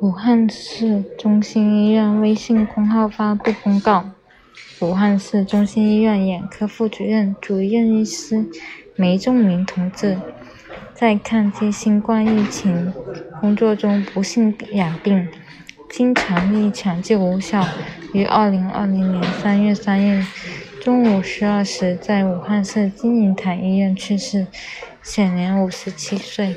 武汉市中心医院微信公号发布公告。武汉市中心医院眼科副主任主任医师梅仲明同志在抗击新冠疫情工作中不幸染病经全力抢救无效于二零二零年三月三日中午十二时在武汉市金银潭医院去世享年五十七岁。